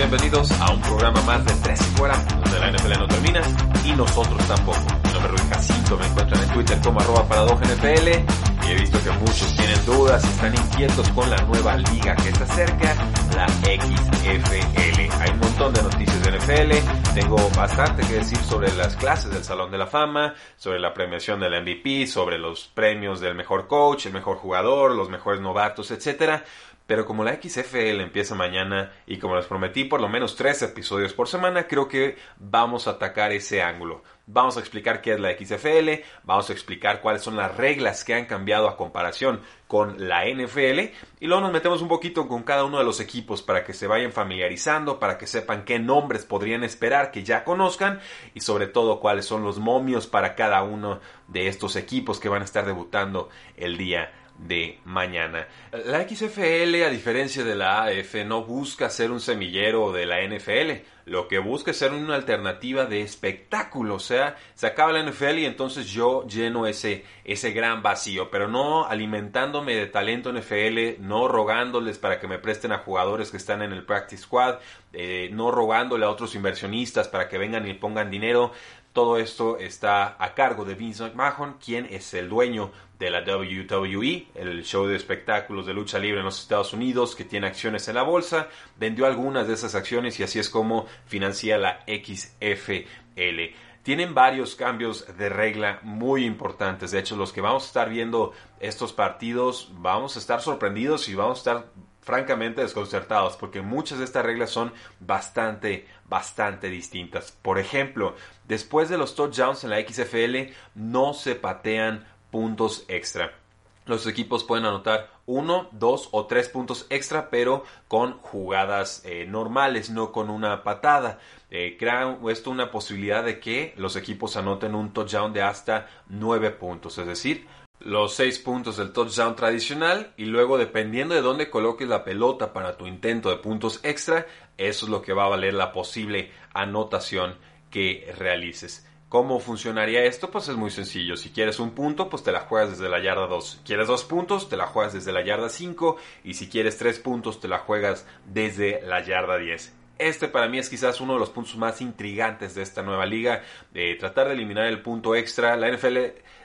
Bienvenidos a un programa más de Tres y Fuera, donde la NFL no termina y nosotros tampoco. Mi nombre es Jacinto, me encuentran en Twitter como arroba NFL y he visto que muchos tienen dudas y están inquietos con la nueva liga que se acerca, la XFL. Hay un montón de noticias de NFL, tengo bastante que decir sobre las clases del Salón de la Fama, sobre la premiación del MVP, sobre los premios del mejor coach, el mejor jugador, los mejores novatos, etcétera. Pero como la XFL empieza mañana y como les prometí por lo menos tres episodios por semana, creo que vamos a atacar ese ángulo. Vamos a explicar qué es la XFL, vamos a explicar cuáles son las reglas que han cambiado a comparación con la NFL y luego nos metemos un poquito con cada uno de los equipos para que se vayan familiarizando, para que sepan qué nombres podrían esperar que ya conozcan y sobre todo cuáles son los momios para cada uno de estos equipos que van a estar debutando el día de mañana. La XFL, a diferencia de la AF, no busca ser un semillero de la NFL. Lo que busca es ser una alternativa de espectáculo. O sea, se acaba la NFL y entonces yo lleno ese, ese gran vacío. Pero no alimentándome de talento NFL, no rogándoles para que me presten a jugadores que están en el practice squad, eh, no rogándole a otros inversionistas para que vengan y pongan dinero. Todo esto está a cargo de Vince McMahon, quien es el dueño de la WWE, el show de espectáculos de lucha libre en los Estados Unidos, que tiene acciones en la bolsa, vendió algunas de esas acciones y así es como financia la XFL. Tienen varios cambios de regla muy importantes. De hecho, los que vamos a estar viendo estos partidos, vamos a estar sorprendidos y vamos a estar francamente desconcertados porque muchas de estas reglas son bastante, bastante distintas. Por ejemplo, después de los touchdowns en la XFL no se patean puntos extra. Los equipos pueden anotar uno, dos o tres puntos extra, pero con jugadas eh, normales, no con una patada. Eh, crea esto una posibilidad de que los equipos anoten un touchdown de hasta nueve puntos, es decir, los seis puntos del touchdown tradicional y luego dependiendo de dónde coloques la pelota para tu intento de puntos extra, eso es lo que va a valer la posible anotación que realices. ¿Cómo funcionaría esto? Pues es muy sencillo. Si quieres un punto, pues te la juegas desde la yarda 2. ¿Quieres dos puntos? Te la juegas desde la yarda 5. Y si quieres tres puntos, te la juegas desde la yarda 10. Este para mí es quizás uno de los puntos más intrigantes de esta nueva liga. De tratar de eliminar el punto extra. La NFL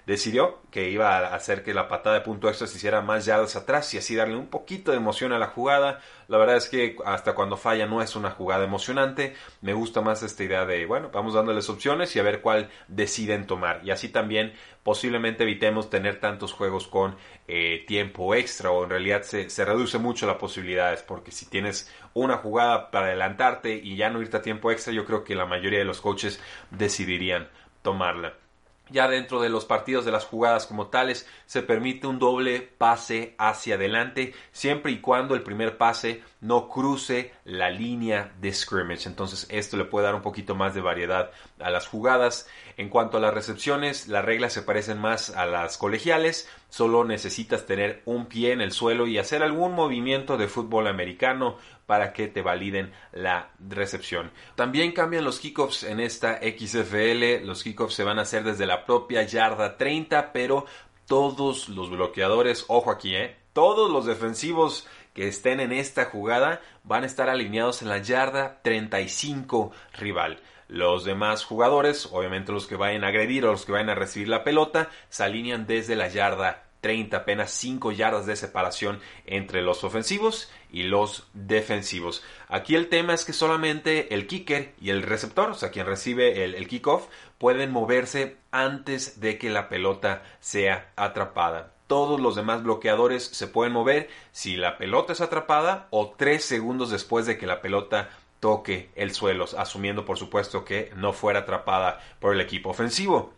decidió que iba a hacer que la patada de punto extra se hiciera más yardas atrás y así darle un poquito de emoción a la jugada. La verdad es que hasta cuando falla no es una jugada emocionante. Me gusta más esta idea de, bueno, vamos dándoles opciones y a ver cuál deciden tomar. Y así también posiblemente evitemos tener tantos juegos con eh, tiempo extra o en realidad se, se reduce mucho las posibilidades porque si tienes una jugada para adelantarte y ya no irte a tiempo extra, yo creo que la mayoría de los coaches decidirían tomarla. Ya dentro de los partidos de las jugadas como tales se permite un doble pase hacia adelante siempre y cuando el primer pase no cruce la línea de scrimmage. Entonces esto le puede dar un poquito más de variedad a las jugadas. En cuanto a las recepciones, las reglas se parecen más a las colegiales. Solo necesitas tener un pie en el suelo y hacer algún movimiento de fútbol americano para que te validen la recepción. También cambian los kickoffs en esta XFL. Los kickoffs se van a hacer desde la propia yarda 30, pero todos los bloqueadores, ojo aquí, ¿eh? todos los defensivos que estén en esta jugada van a estar alineados en la yarda 35 rival. Los demás jugadores, obviamente los que vayan a agredir o los que vayan a recibir la pelota, se alinean desde la yarda 30, apenas 5 yardas de separación entre los ofensivos y los defensivos. Aquí el tema es que solamente el kicker y el receptor, o sea, quien recibe el, el kickoff, pueden moverse antes de que la pelota sea atrapada. Todos los demás bloqueadores se pueden mover si la pelota es atrapada o 3 segundos después de que la pelota toque el suelo, asumiendo por supuesto que no fuera atrapada por el equipo ofensivo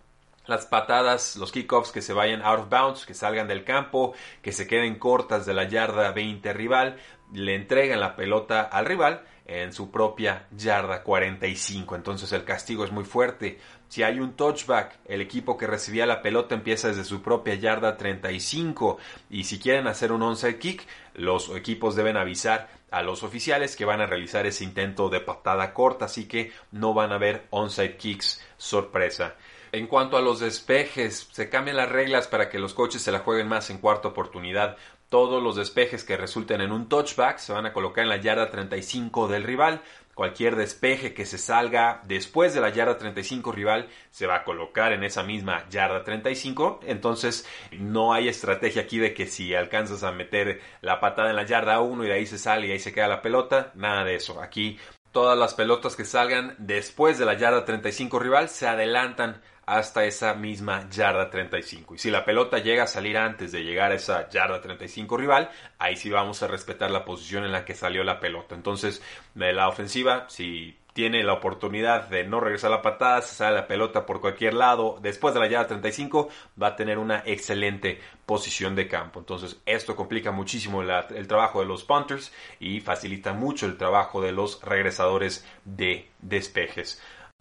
las patadas, los kickoffs que se vayan out of bounds, que salgan del campo, que se queden cortas de la yarda 20 rival, le entregan la pelota al rival en su propia yarda 45. Entonces el castigo es muy fuerte. Si hay un touchback, el equipo que recibía la pelota empieza desde su propia yarda 35. Y si quieren hacer un onside kick, los equipos deben avisar a los oficiales que van a realizar ese intento de patada corta. Así que no van a haber onside kicks sorpresa. En cuanto a los despejes, se cambian las reglas para que los coches se la jueguen más en cuarta oportunidad. Todos los despejes que resulten en un touchback se van a colocar en la yarda 35 del rival. Cualquier despeje que se salga después de la yarda 35 rival se va a colocar en esa misma yarda 35. Entonces no hay estrategia aquí de que si alcanzas a meter la patada en la yarda 1 y de ahí se sale y ahí se queda la pelota. Nada de eso. Aquí todas las pelotas que salgan después de la yarda 35 rival se adelantan hasta esa misma yarda 35. Y si la pelota llega a salir antes de llegar a esa yarda 35 rival, ahí sí vamos a respetar la posición en la que salió la pelota. Entonces, la ofensiva, si tiene la oportunidad de no regresar la patada, se sale la pelota por cualquier lado, después de la yarda 35 va a tener una excelente posición de campo. Entonces esto complica muchísimo el trabajo de los punters y facilita mucho el trabajo de los regresadores de despejes.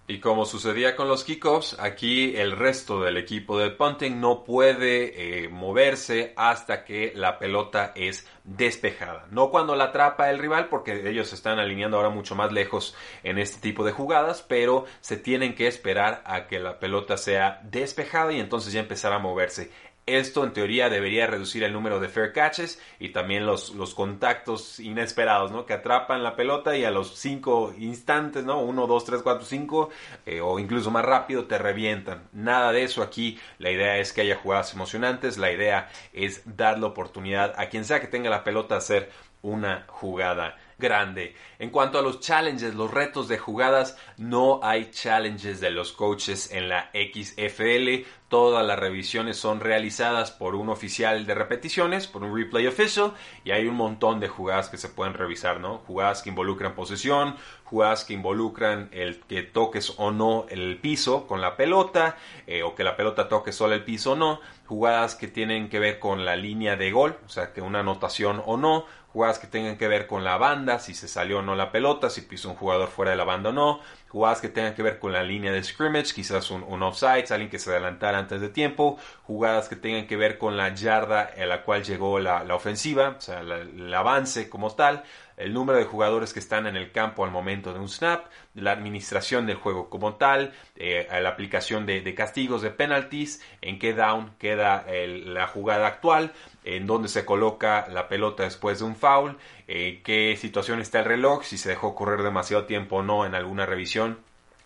Y como sucedía con los kickoffs, aquí el resto del equipo del punting no puede eh, moverse hasta que la pelota es despejada. No cuando la atrapa el rival, porque ellos se están alineando ahora mucho más lejos en este tipo de jugadas, pero se tienen que esperar a que la pelota sea despejada y entonces ya empezar a moverse. Esto en teoría debería reducir el número de fair catches y también los, los contactos inesperados, ¿no? Que atrapan la pelota y a los cinco instantes, ¿no? Uno, dos, tres, cuatro, cinco, eh, o incluso más rápido te revientan. Nada de eso aquí. La idea es que haya jugadas emocionantes. La idea es dar la oportunidad a quien sea que tenga la pelota a hacer una jugada grande. En cuanto a los challenges, los retos de jugadas, no hay challenges de los coaches en la XFL. Todas las revisiones son realizadas por un oficial de repeticiones, por un replay official, y hay un montón de jugadas que se pueden revisar, ¿no? Jugadas que involucran posesión, jugadas que involucran el que toques o no el piso con la pelota, eh, o que la pelota toque solo el piso o no, jugadas que tienen que ver con la línea de gol, o sea, que una anotación o no, jugadas que tengan que ver con la banda, si se salió o no la pelota, si pisó un jugador fuera de la banda o no, jugadas que tengan que ver con la línea de scrimmage, quizás un, offside, alguien que se adelantara antes de tiempo, jugadas que tengan que ver con la yarda a la cual llegó la, ofensiva, o sea, el avance como tal, el número de jugadores que están en el campo al momento de un snap, la administración del juego como tal, eh, la aplicación de, castigos, de penalties, en qué down queda la jugada actual, en dónde se coloca la pelota después de un foul, eh, qué situación está el reloj, si se dejó correr demasiado tiempo o no en alguna revisión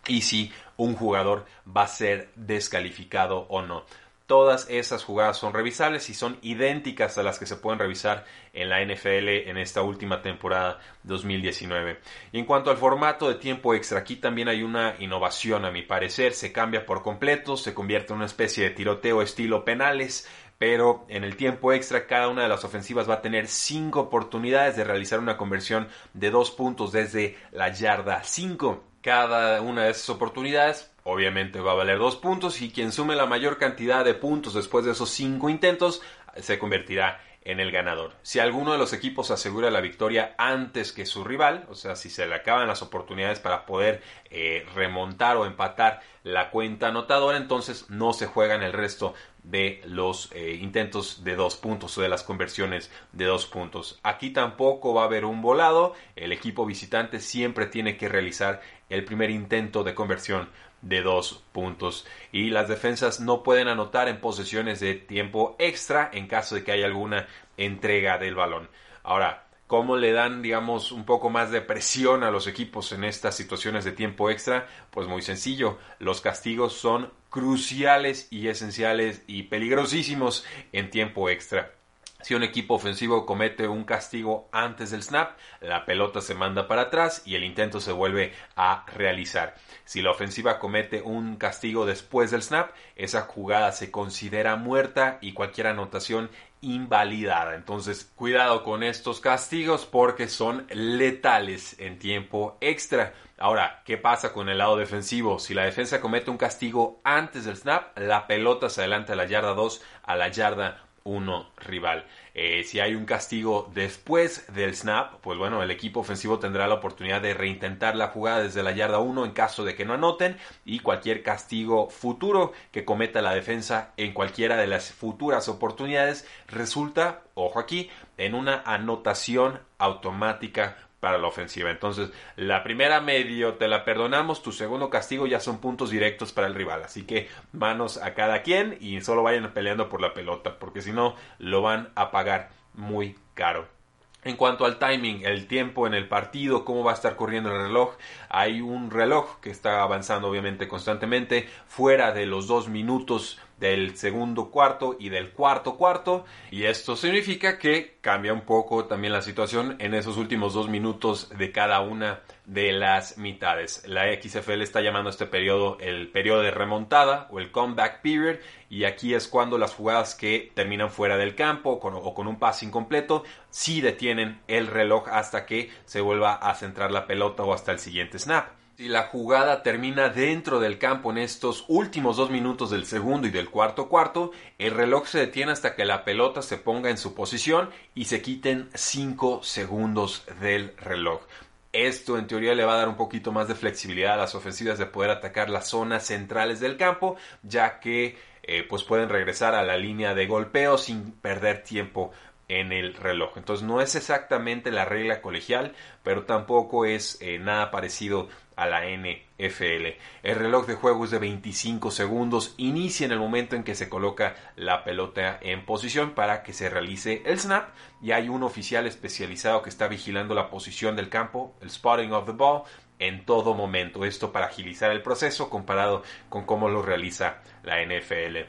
y si un jugador va a ser descalificado o no. Todas esas jugadas son revisables y son idénticas a las que se pueden revisar en la NFL en esta última temporada 2019. Y en cuanto al formato de tiempo extra, aquí también hay una innovación a mi parecer. Se cambia por completo, se convierte en una especie de tiroteo estilo penales pero en el tiempo extra cada una de las ofensivas va a tener cinco oportunidades de realizar una conversión de dos puntos desde la yarda 5. Cada una de esas oportunidades obviamente va a valer dos puntos y quien sume la mayor cantidad de puntos después de esos cinco intentos se convertirá en el ganador. Si alguno de los equipos asegura la victoria antes que su rival, o sea, si se le acaban las oportunidades para poder eh, remontar o empatar la cuenta anotadora, entonces no se juegan el resto de los eh, intentos de dos puntos o de las conversiones de dos puntos. Aquí tampoco va a haber un volado, el equipo visitante siempre tiene que realizar el primer intento de conversión de dos puntos y las defensas no pueden anotar en posesiones de tiempo extra en caso de que haya alguna entrega del balón. Ahora, ¿cómo le dan, digamos, un poco más de presión a los equipos en estas situaciones de tiempo extra? Pues muy sencillo, los castigos son cruciales y esenciales y peligrosísimos en tiempo extra. Si un equipo ofensivo comete un castigo antes del snap, la pelota se manda para atrás y el intento se vuelve a realizar. Si la ofensiva comete un castigo después del snap, esa jugada se considera muerta y cualquier anotación invalidada. Entonces, cuidado con estos castigos porque son letales en tiempo extra. Ahora, ¿qué pasa con el lado defensivo? Si la defensa comete un castigo antes del snap, la pelota se adelanta a la yarda 2 a la yarda uno rival. Eh, si hay un castigo después del snap, pues bueno, el equipo ofensivo tendrá la oportunidad de reintentar la jugada desde la yarda 1 en caso de que no anoten y cualquier castigo futuro que cometa la defensa en cualquiera de las futuras oportunidades resulta, ojo aquí, en una anotación automática para la ofensiva. Entonces, la primera medio te la perdonamos, tu segundo castigo ya son puntos directos para el rival. Así que manos a cada quien y solo vayan peleando por la pelota, porque si no, lo van a pagar muy caro. En cuanto al timing, el tiempo en el partido, cómo va a estar corriendo el reloj, hay un reloj que está avanzando obviamente constantemente, fuera de los dos minutos del segundo cuarto y del cuarto cuarto y esto significa que cambia un poco también la situación en esos últimos dos minutos de cada una de las mitades. La XFL está llamando este periodo el periodo de remontada o el comeback period y aquí es cuando las jugadas que terminan fuera del campo o con, o con un pase incompleto sí detienen el reloj hasta que se vuelva a centrar la pelota o hasta el siguiente snap. Si la jugada termina dentro del campo en estos últimos dos minutos del segundo y del cuarto cuarto, el reloj se detiene hasta que la pelota se ponga en su posición y se quiten cinco segundos del reloj. Esto en teoría le va a dar un poquito más de flexibilidad a las ofensivas de poder atacar las zonas centrales del campo, ya que eh, pues pueden regresar a la línea de golpeo sin perder tiempo en el reloj. Entonces no es exactamente la regla colegial, pero tampoco es eh, nada parecido a la NFL. El reloj de juego es de 25 segundos, inicia en el momento en que se coloca la pelota en posición para que se realice el snap y hay un oficial especializado que está vigilando la posición del campo, el spotting of the ball, en todo momento. Esto para agilizar el proceso comparado con cómo lo realiza la NFL.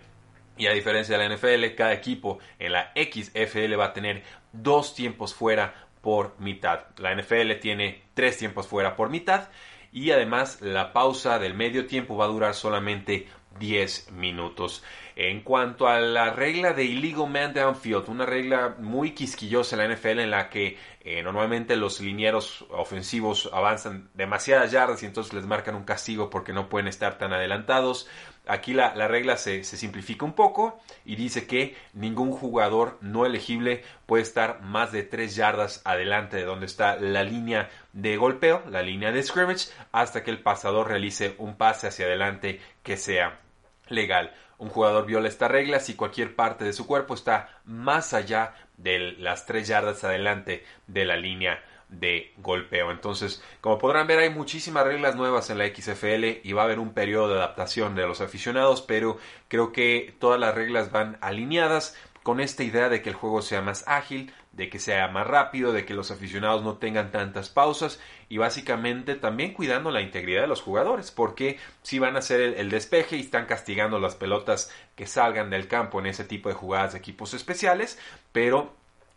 Y a diferencia de la NFL, cada equipo en la XFL va a tener dos tiempos fuera por mitad. La NFL tiene tres tiempos fuera por mitad y además la pausa del medio tiempo va a durar solamente 10 minutos. En cuanto a la regla de illegal man downfield, una regla muy quisquillosa en la NFL en la que eh, normalmente los linieros ofensivos avanzan demasiadas yardas y entonces les marcan un castigo porque no pueden estar tan adelantados. Aquí la, regla se, se, simplifica un poco y dice que ningún jugador no elegible puede estar más de 3 yardas adelante de donde está la línea de golpeo, la línea de scrimmage, hasta que el pasador realice un pase hacia adelante que sea legal. Un jugador viola esta regla si cualquier parte de su cuerpo está más allá de las 3 yardas adelante de la línea de golpeo. Entonces, como podrán ver, hay muchísimas reglas nuevas en la XFL y va a haber un periodo de adaptación de los aficionados, pero creo que todas las reglas van alineadas con esta idea de que el juego sea más ágil, de que sea más rápido, de que los aficionados no tengan tantas pausas y básicamente también cuidando la integridad de los jugadores, porque si van a hacer el, despeje y están castigando las pelotas que salgan del campo en ese tipo de jugadas de equipos especiales, pero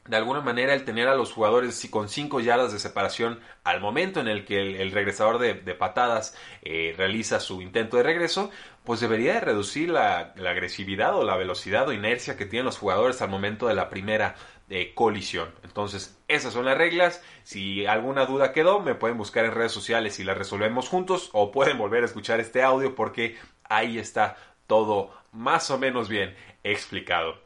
de alguna manera el tener a los jugadores con cinco yardas de separación al momento en el que el, regresador de, patadas eh, realiza su intento de regreso, pues debería de reducir la, agresividad o la velocidad o inercia que tienen los jugadores al momento de la primera eh, colisión. Entonces, esas son las reglas. Si alguna duda quedó, me pueden buscar en redes sociales y la resolvemos juntos o pueden volver a escuchar este audio porque ahí está todo más o menos bien explicado.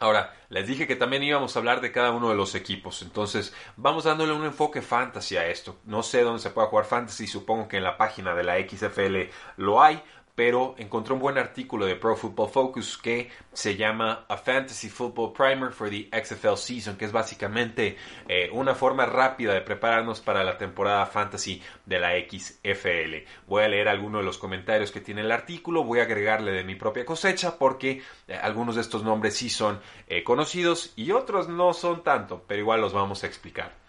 Ahora, les dije que también íbamos a hablar de cada uno de los equipos, entonces vamos dándole un enfoque fantasy a esto. No sé dónde se puede jugar fantasy, supongo que en la página de la XFL lo hay, pero encontré un buen artículo de Pro Football Focus que se llama A Fantasy Football Primer for the XFL Season, que es básicamente eh, una forma rápida de prepararnos para la temporada fantasy de la XFL. Voy a leer algunos de los comentarios que tiene el artículo, voy a agregarle de mi propia cosecha porque eh, algunos de estos nombres sí son eh, conocidos y otros no son tanto, pero igual los vamos a explicar.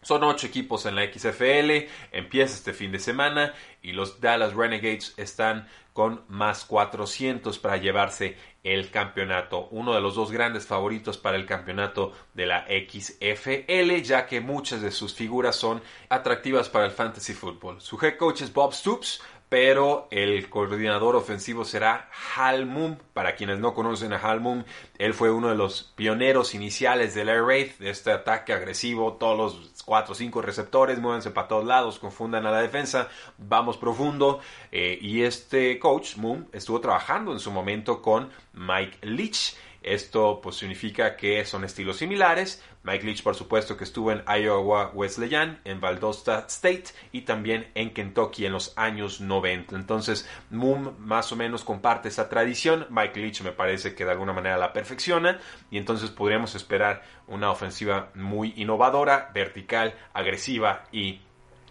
Son ocho equipos en la XFL, empieza este fin de semana y los Dallas Renegades están con más 400 para llevarse el campeonato. Uno de los dos grandes favoritos para el campeonato de la XFL, ya que muchas de sus figuras son atractivas para el fantasy football. Su head coach es Bob Stoops, pero el coordinador ofensivo será Hal Moon. Para quienes no conocen a Hal Moon, él fue uno de los pioneros iniciales del Air Raid, de este ataque agresivo, todos los cuatro o cinco receptores, muévense para todos lados, confundan a la defensa, vamos profundo. Eh, y este coach, Moon, estuvo trabajando en su momento con Mike Leach esto pues significa que son estilos similares. Mike Leach, por supuesto, que estuvo en Iowa Wesleyan, en Valdosta State y también en Kentucky en los años 90. Entonces, Moon más o menos comparte esa tradición. Mike Leach me parece que de alguna manera la perfecciona y entonces podríamos esperar una ofensiva muy innovadora, vertical, agresiva y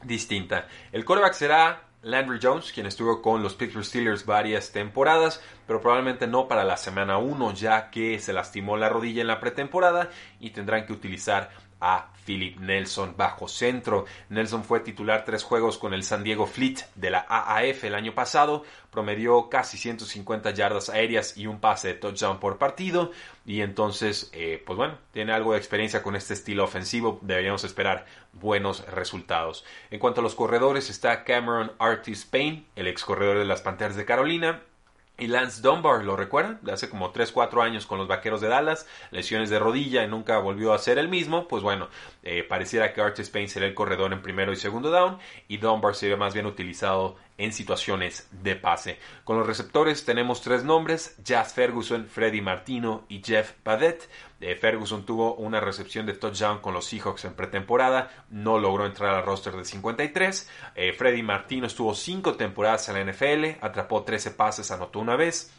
distinta. El coreback será Landry Jones, quien estuvo con los Pittsburgh Steelers varias temporadas, pero probablemente no para la semana 1, ya que se lastimó la rodilla en la pretemporada y tendrán que utilizar a Philip Nelson bajo centro. Nelson fue titular tres juegos con el San Diego Fleet de la AAF el año pasado, promedió casi 150 yardas aéreas y un pase de touchdown por partido y entonces, eh, pues bueno, tiene algo de experiencia con este estilo ofensivo, deberíamos esperar buenos resultados. En cuanto a los corredores está Cameron Artis Payne, el ex corredor de las Panteras de Carolina, y Lance Dunbar, ¿lo recuerdan? De hace como 3-4 años con los Vaqueros de Dallas, lesiones de rodilla y nunca volvió a ser el mismo. Pues bueno, eh, pareciera que Artis Payne será el corredor en primero y segundo down y Dunbar sería más bien utilizado en situaciones de pase. Con los receptores tenemos tres nombres, Jazz Ferguson, Freddy Martino y Jeff Badet. Eh, Ferguson tuvo una recepción de touchdown con los Seahawks en pretemporada, no logró entrar al roster de 53. Eh, Freddy Martino estuvo cinco temporadas en la NFL, atrapó 13 pases, anotó una vez.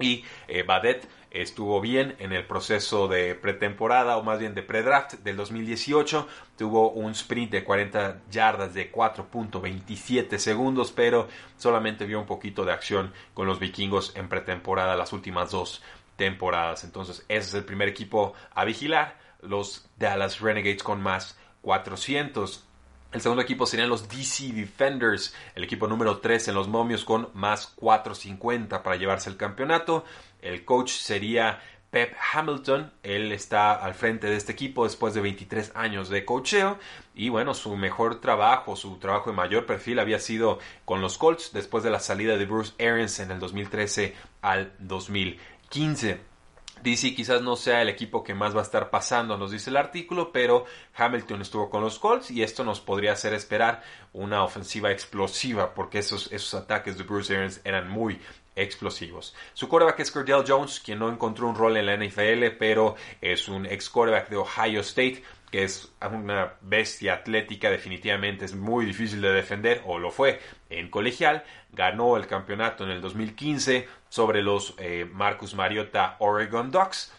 Y eh, Badet estuvo bien en el proceso de pretemporada o más bien de predraft del 2018. Tuvo un sprint de 40 yardas de 4.27 segundos, pero solamente vio un poquito de acción con los vikingos en pretemporada las últimas dos temporadas. Entonces, ese es el primer equipo a vigilar. Los Dallas Renegades con más 400. El segundo equipo serían los DC Defenders, el equipo número 3 en los momios con más 450 para llevarse el campeonato. El coach sería Pep Hamilton, él está al frente de este equipo después de 23 años de cocheo y bueno, su mejor trabajo, su trabajo de mayor perfil había sido con los Colts después de la salida de Bruce Arians en el 2013 al 2015. DC quizás no sea el equipo que más va a estar pasando, nos dice el artículo, pero Hamilton estuvo con los Colts y esto nos podría hacer esperar una ofensiva explosiva porque esos, esos ataques de Bruce Arians eran muy explosivos. Su quarterback es Cordell Jones, quien no encontró un rol en la NFL, pero es un ex quarterback de Ohio State que es una bestia atlética, definitivamente es muy difícil de defender, o lo fue en colegial, ganó el campeonato en el 2015 sobre los eh, Marcus Mariota Oregon Ducks,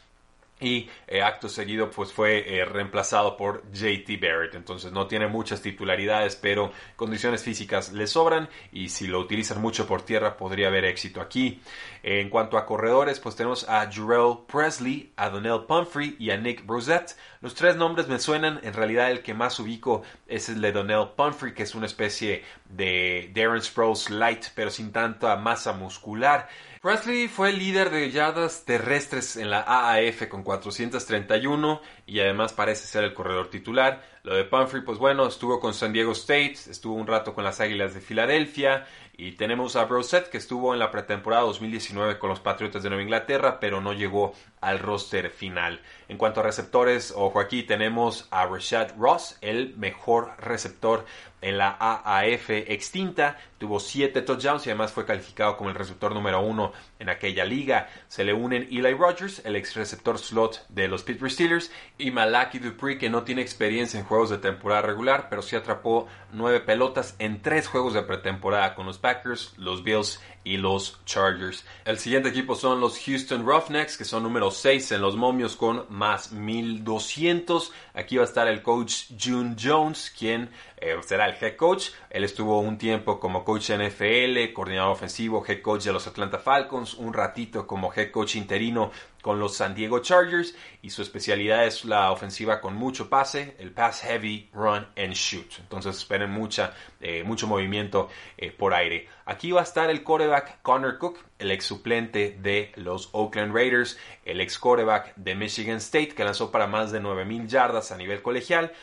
y eh, acto seguido pues fue eh, reemplazado por JT Barrett. Entonces no tiene muchas titularidades, pero condiciones físicas le sobran y si lo utilizan mucho por tierra podría haber éxito aquí. En cuanto a corredores, pues tenemos a Jurel Presley, a Donnell Pumphrey y a Nick Brosette. Los tres nombres me suenan, en realidad el que más ubico es el de Donnell Pumphrey, que es una especie de Darren Sproles light, pero sin tanta masa muscular. Presley fue líder de yardas terrestres en la AAF con 431 y además parece ser el corredor titular. Lo de Pumphrey, pues bueno, estuvo con San Diego State, estuvo un rato con las Águilas de Filadelfia y tenemos a Brosette que estuvo en la pretemporada 2019 con los Patriotas de Nueva Inglaterra, pero no llegó al roster final. En cuanto a receptores, ojo aquí, tenemos a Rashad Ross, el mejor receptor en la AAF extinta, tuvo 7 touchdowns y además fue calificado como el receptor número uno en aquella liga. Se le unen Eli Rogers, el ex receptor slot de los Pittsburgh Steelers, y Malaki Dupree, que no tiene experiencia en juegos de temporada regular, pero sí atrapó 9 pelotas en 3 juegos de pretemporada con los Packers, los Bills y los Chargers. El siguiente equipo son los Houston Roughnecks, que son número 6 en los momios con más 1200. Aquí va a estar el coach June Jones, quien eh, será el head coach. Él estuvo un tiempo como coach NFL, coordinador ofensivo, head coach de los Atlanta Falcons, un ratito como head coach interino con los San Diego Chargers y su especialidad es la ofensiva con mucho pase, el pass heavy, run and shoot. Entonces esperen mucha, eh, mucho movimiento eh, por aire. Aquí va a estar el quarterback Connor Cook, el ex suplente de los Oakland Raiders, el ex quarterback de Michigan State que lanzó para más de 9000 yardas a nivel colegial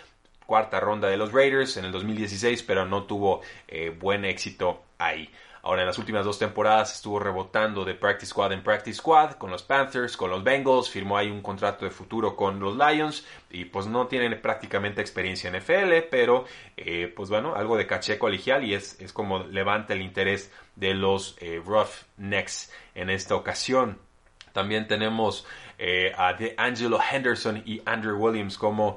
cuarta ronda de los Raiders en el 2016, pero no tuvo eh, buen éxito ahí. Ahora en las últimas dos temporadas estuvo rebotando de Practice Squad en Practice Squad con los Panthers, con los Bengals, firmó ahí un contrato de futuro con los Lions y pues no tiene prácticamente experiencia en FL, pero eh, pues bueno, algo de caché colegial y es, es como levanta el interés de los eh, Roughnecks en esta ocasión. También tenemos a Angelo Henderson y Andrew Williams como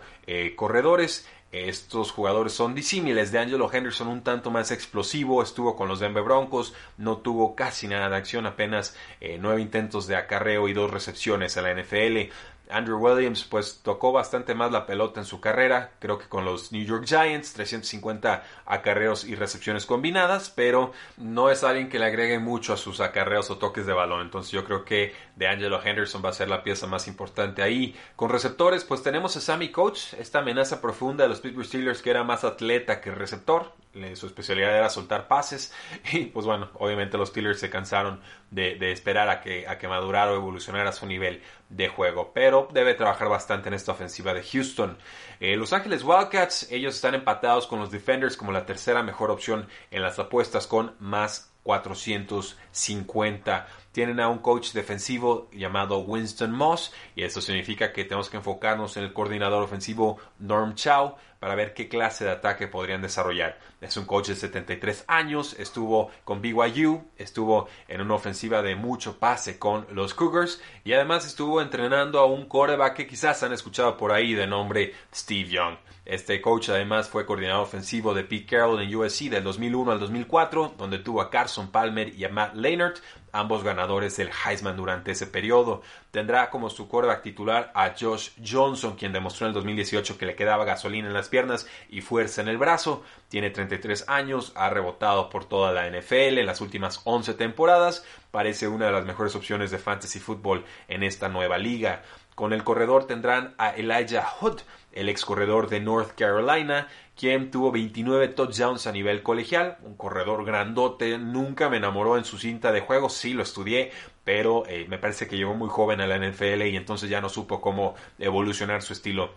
corredores. Estos jugadores son disímiles. De Angelo Henderson un tanto más explosivo, estuvo con los Denver Broncos, no tuvo casi nada de acción, apenas eh, nueve intentos de acarreo y dos recepciones a la NFL. Andrew Williams pues tocó bastante más la pelota en su carrera, creo que con los New York Giants, 350 acarreos y recepciones combinadas, pero no es alguien que le agregue mucho a sus acarreos o toques de balón, entonces yo creo que de Angelo Henderson va a ser la pieza más importante ahí. Con receptores pues tenemos a Sammy Coach, esta amenaza profunda de los Pittsburgh Steelers que era más atleta que receptor, su especialidad era soltar pases. Y pues bueno, obviamente los Steelers se cansaron de, esperar a que, a que madurara o evolucionara su nivel de juego, pero debe trabajar bastante en esta ofensiva de Houston. Eh, los Ángeles Wildcats, ellos están empatados con los Defenders como la tercera mejor opción en las apuestas con más 450 tienen a un coach defensivo llamado Winston Moss y eso significa que tenemos que enfocarnos en el coordinador ofensivo Norm Chow para ver qué clase de ataque podrían desarrollar. Es un coach de 73 años, estuvo con BYU, estuvo en una ofensiva de mucho pase con los Cougars y además estuvo entrenando a un quarterback que quizás han escuchado por ahí de nombre Steve Young. Este coach además fue coordinador ofensivo de Pete Carroll en USC del 2001 al 2004, donde tuvo a Carson Palmer y a Matt Leinart, ambos ganadores del Heisman durante ese periodo. Tendrá como su quarterback titular a Josh Johnson, quien demostró en el 2018 que le quedaba gasolina en las piernas y fuerza en el brazo. Tiene 33 años, ha rebotado por toda la NFL en las últimas 11 temporadas. Parece una de las mejores opciones de fantasy football en esta nueva liga. Con el corredor tendrán a Elijah Hood, el ex corredor de North Carolina, quien tuvo 29 touchdowns a nivel colegial, un corredor grandote, nunca me enamoró en su cinta de juego, sí lo estudié, pero eh, me parece que llegó muy joven a la NFL y entonces ya no supo cómo evolucionar su estilo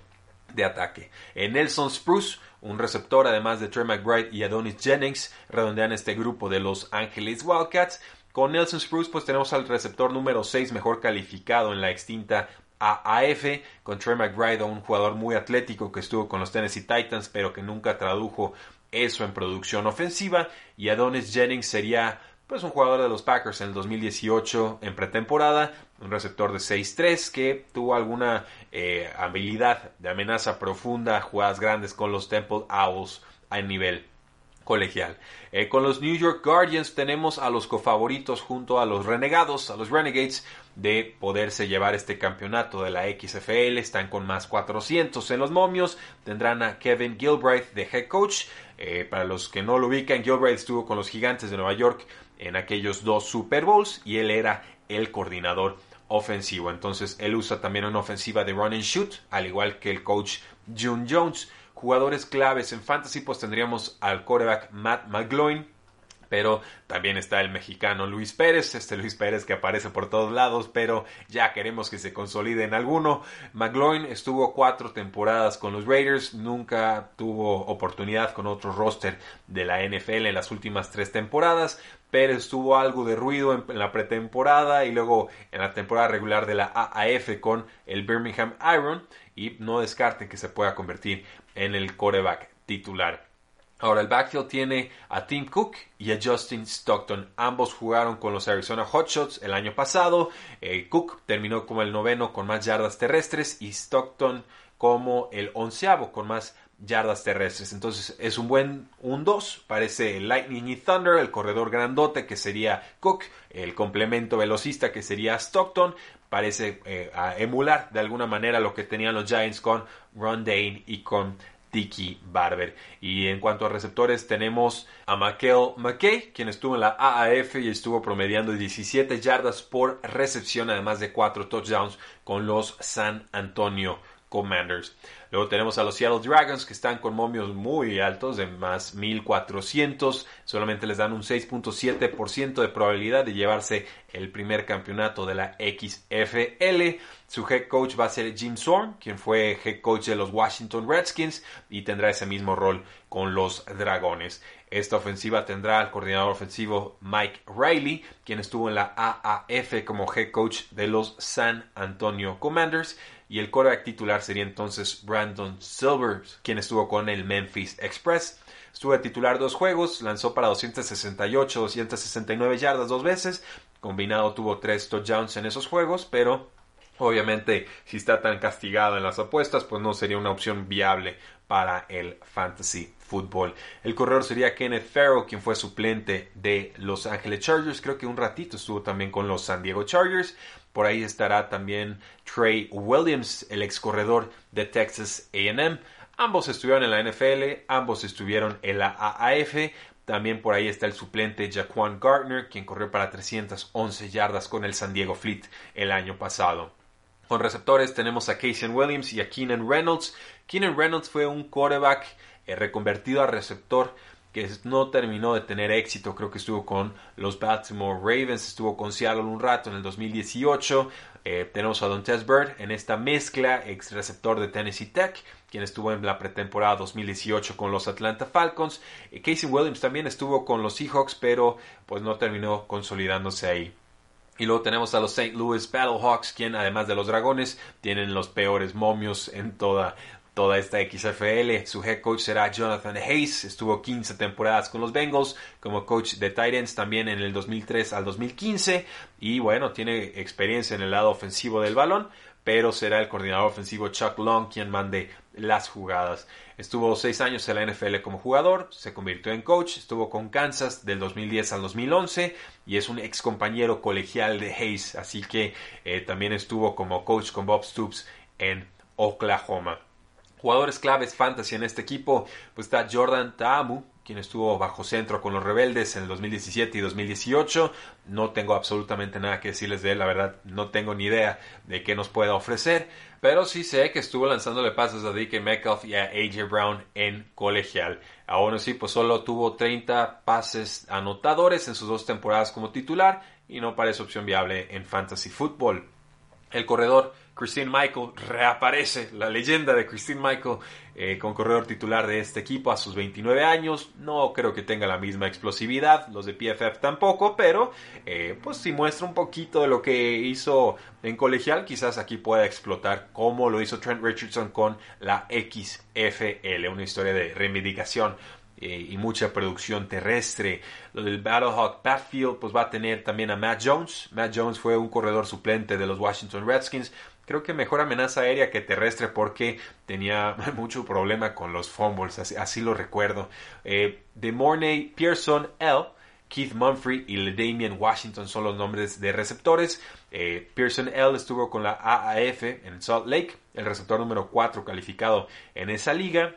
de ataque. En Nelson Spruce, un receptor además de Trey McBride y Adonis Jennings, redondean este grupo de Los Angeles Wildcats. Con Nelson Spruce pues tenemos al receptor número 6 mejor calificado en la extinta AAF con Trey McBride, un jugador muy atlético que estuvo con los Tennessee Titans, pero que nunca tradujo eso en producción ofensiva. Y Adonis Jennings sería pues un jugador de los Packers en el 2018 en pretemporada, un receptor de 6-3 que tuvo alguna eh, habilidad de amenaza profunda, jugadas grandes con los Temple Owls a nivel colegial. Eh, con los New York Guardians tenemos a los cofavoritos junto a los Renegados, a los Renegades, de poderse llevar este campeonato de la XFL. Están con más 400 en los momios. Tendrán a Kevin Gilbride de head coach. Eh, para los que no lo ubican, Gilbride estuvo con los Gigantes de Nueva York en aquellos dos Super Bowls y él era el coordinador ofensivo. Entonces él usa también una ofensiva de run and shoot, al igual que el coach June Jones. Jugadores claves en fantasy, pues tendríamos al quarterback Matt McGloin, pero también está el mexicano Luis Pérez, este Luis Pérez que aparece por todos lados, pero ya queremos que se consolide en alguno. McGloin estuvo cuatro temporadas con los Raiders, nunca tuvo oportunidad con otro roster de la NFL en las últimas tres temporadas. Pérez tuvo algo de ruido en, la pretemporada y luego en la temporada regular de la AAF con el Birmingham Iron y no descarten que se pueda convertir en el coreback titular. Ahora el backfield tiene a Tim Cook y a Justin Stockton. Ambos jugaron con los Arizona Hotshots el año pasado. Eh, Cook terminó como el noveno con más yardas terrestres y Stockton como el onceavo con más yardas terrestres. Entonces es un buen un 2. Parece Lightning y Thunder, el corredor grandote que sería Cook, el complemento velocista que sería Stockton. Parece eh, emular de alguna manera lo que tenían los Giants con Ron Dane y con Tiki Barber. Y en cuanto a receptores, tenemos a Michael McKay, quien estuvo en la AAF y estuvo promediando 17 yardas por recepción, además de 4 touchdowns con los San Antonio Commanders. Luego tenemos a los Seattle Dragons que están con momios muy altos de más 1400. Solamente les dan un 6.7% de probabilidad de llevarse el primer campeonato de la XFL. Su head coach va a ser Jim Zorn, quien fue head coach de los Washington Redskins y tendrá ese mismo rol con los Dragones. Esta ofensiva tendrá al coordinador ofensivo Mike Riley, quien estuvo en la AAF como head coach de los San Antonio Commanders y el quarterback titular sería entonces Brandon Silvers, quien estuvo con el Memphis Express. Estuvo de titular dos juegos, lanzó para 268, 269 yardas dos veces, combinado tuvo tres touchdowns en esos juegos, pero obviamente si está tan castigado en las apuestas, pues no sería una opción viable para el fantasy El corredor sería Kenneth Farrell, quien fue suplente de Los Angeles Chargers. Creo que un ratito estuvo también con los San Diego Chargers. Por ahí estará también Trey Williams, el ex corredor de Texas AM. Ambos estuvieron en la NFL, ambos estuvieron en la AAF. También por ahí está el suplente Jaquan Gardner, quien corrió para 311 yardas con el San Diego Fleet el año pasado. Con receptores tenemos a Casey Williams y a Keenan Reynolds. Keenan Reynolds fue un quarterback eh, reconvertido a receptor que no terminó de tener éxito, creo que estuvo con los Baltimore Ravens, estuvo con Seattle un rato en el 2018, eh, tenemos a Don Bird en esta mezcla, ex receptor de Tennessee Tech, quien estuvo en la pretemporada 2018 con los Atlanta Falcons, Casey Williams también estuvo con los Seahawks, pero pues no terminó consolidándose ahí. Y luego tenemos a los St. Louis Battlehawks, quien además de los Dragones, tienen los peores momios en toda toda esta XFL. Su head coach será Jonathan Hayes. Estuvo 15 temporadas con los Bengals como coach de Titans también en el 2003 al 2015. Y bueno, tiene experiencia en el lado ofensivo del balón, pero será el coordinador ofensivo Chuck Long quien mande las jugadas. Estuvo seis años en la NFL como jugador, se convirtió en coach, estuvo con Kansas del 2010 al 2011 y es un ex compañero colegial de Hayes, así que eh, también estuvo como coach con Bob Stoops en Oklahoma. Jugadores claves fantasy en este equipo, pues está Jordan Taamu, quien estuvo bajo centro con los rebeldes en el 2017 y 2018. No tengo absolutamente nada que decirles de él, la verdad no tengo ni idea de qué nos pueda ofrecer, pero sí sé que estuvo lanzándole pases a DK Metcalf y a AJ Brown en colegial. Aún así, pues solo tuvo 30 pases anotadores en sus dos temporadas como titular y no parece opción viable en fantasy football. El corredor Christine Michael reaparece, la leyenda de Christine Michael eh, con corredor titular de este equipo a sus 29 años. No creo que tenga la misma explosividad, los de PFF tampoco, pero eh, pues si muestra un poquito de lo que hizo en colegial, quizás aquí pueda explotar como lo hizo Trent Richardson con la XFL, una historia de reivindicación eh, y mucha producción terrestre. Lo del Battlehawk Backfield pues va a tener también a Matt Jones. Matt Jones fue un corredor suplente de los Washington Redskins. Creo que mejor amenaza aérea que terrestre porque tenía mucho problema con los fumbles, así, lo recuerdo. Eh, de Mornay Pearson L. Keith Mumphrey y Damian Washington son los nombres de receptores. Eh, Pearson L estuvo con la AAF en Salt Lake, el receptor número 4 calificado en esa liga.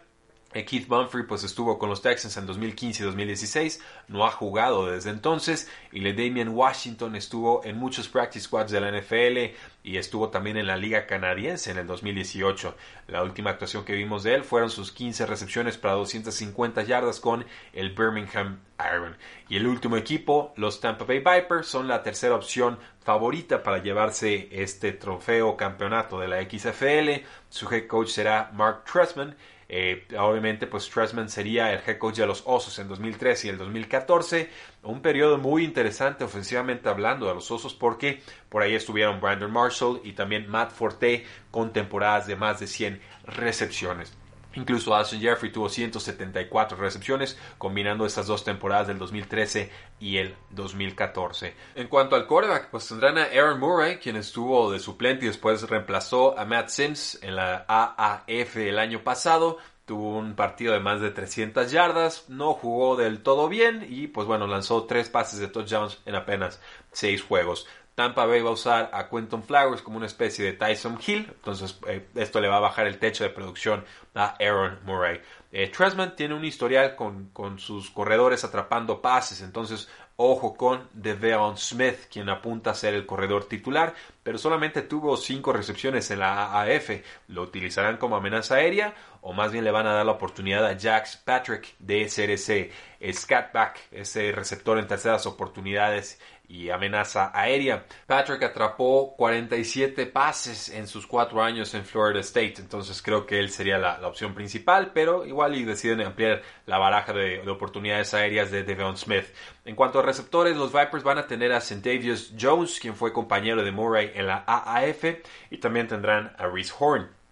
Eh, Keith Mumphrey pues estuvo con los Texans en 2015 y 2016, no ha jugado desde entonces y le Damian Washington estuvo en muchos practice squads de la NFL y estuvo también en la liga canadiense en el 2018. La última actuación que vimos de él fueron sus 15 recepciones para 250 yardas con el Birmingham Iron. Y el último equipo, los Tampa Bay Vipers, son la tercera opción favorita para llevarse este trofeo campeonato de la XFL. Su head coach será Mark Trestman eh, obviamente, pues Tressman sería el head coach de los Osos en 2013 y el 2014. Un periodo muy interesante ofensivamente hablando de los Osos porque por ahí estuvieron Brandon Marshall y también Matt Forte con temporadas de más de 100 recepciones. Incluso Alshon Jeffrey tuvo 174 recepciones, combinando estas dos temporadas del 2013 y el 2014. En cuanto al quarterback, pues tendrán a Aaron Murray, quien estuvo de suplente y después reemplazó a Matt Sims en la AAF el año pasado. tuvo un partido de más de 300 yardas, no jugó del todo bien y pues bueno, lanzó tres pases de touchdowns en apenas seis juegos. Tampa Bay va a usar a Quentin Flowers como una especie de Tyson Hill, entonces eh, esto le va a bajar el techo de producción a Aaron Murray. Eh, tiene un historial con, con, sus corredores atrapando pases, entonces ojo con Devon Smith, quien apunta a ser el corredor titular, pero solamente tuvo cinco recepciones en la AAF. ¿Lo utilizarán como amenaza aérea o más bien le van a dar la oportunidad a Jax Patrick de ser ese scatback, ese receptor en terceras oportunidades y amenaza aérea. Patrick atrapó 47 pases en sus cuatro años en Florida State, entonces creo que él sería la, opción principal, pero igual y deciden ampliar la baraja de, oportunidades aéreas de Devon Smith. En cuanto a receptores, los Vipers van a tener a Centavius Jones, quien fue compañero de Murray en la AAF, y también tendrán a Reese Horn.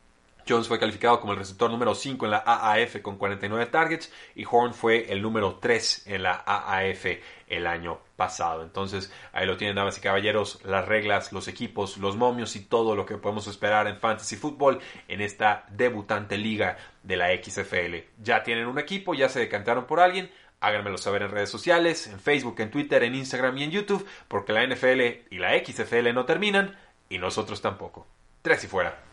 Jones fue calificado como el receptor número 5 en la AAF con 49 targets y Horn fue el número 3 en la AAF el año pasado. Entonces ahí lo tienen, damas y caballeros, las reglas, los equipos, los momios y todo lo que podemos esperar en Fantasy Football en esta debutante liga de la XFL. Ya tienen un equipo, ya se decantaron por alguien. Háganmelo saber en redes sociales, en Facebook, en Twitter, en Instagram y en YouTube, porque la NFL y la XFL no terminan y nosotros tampoco. Tres y fuera.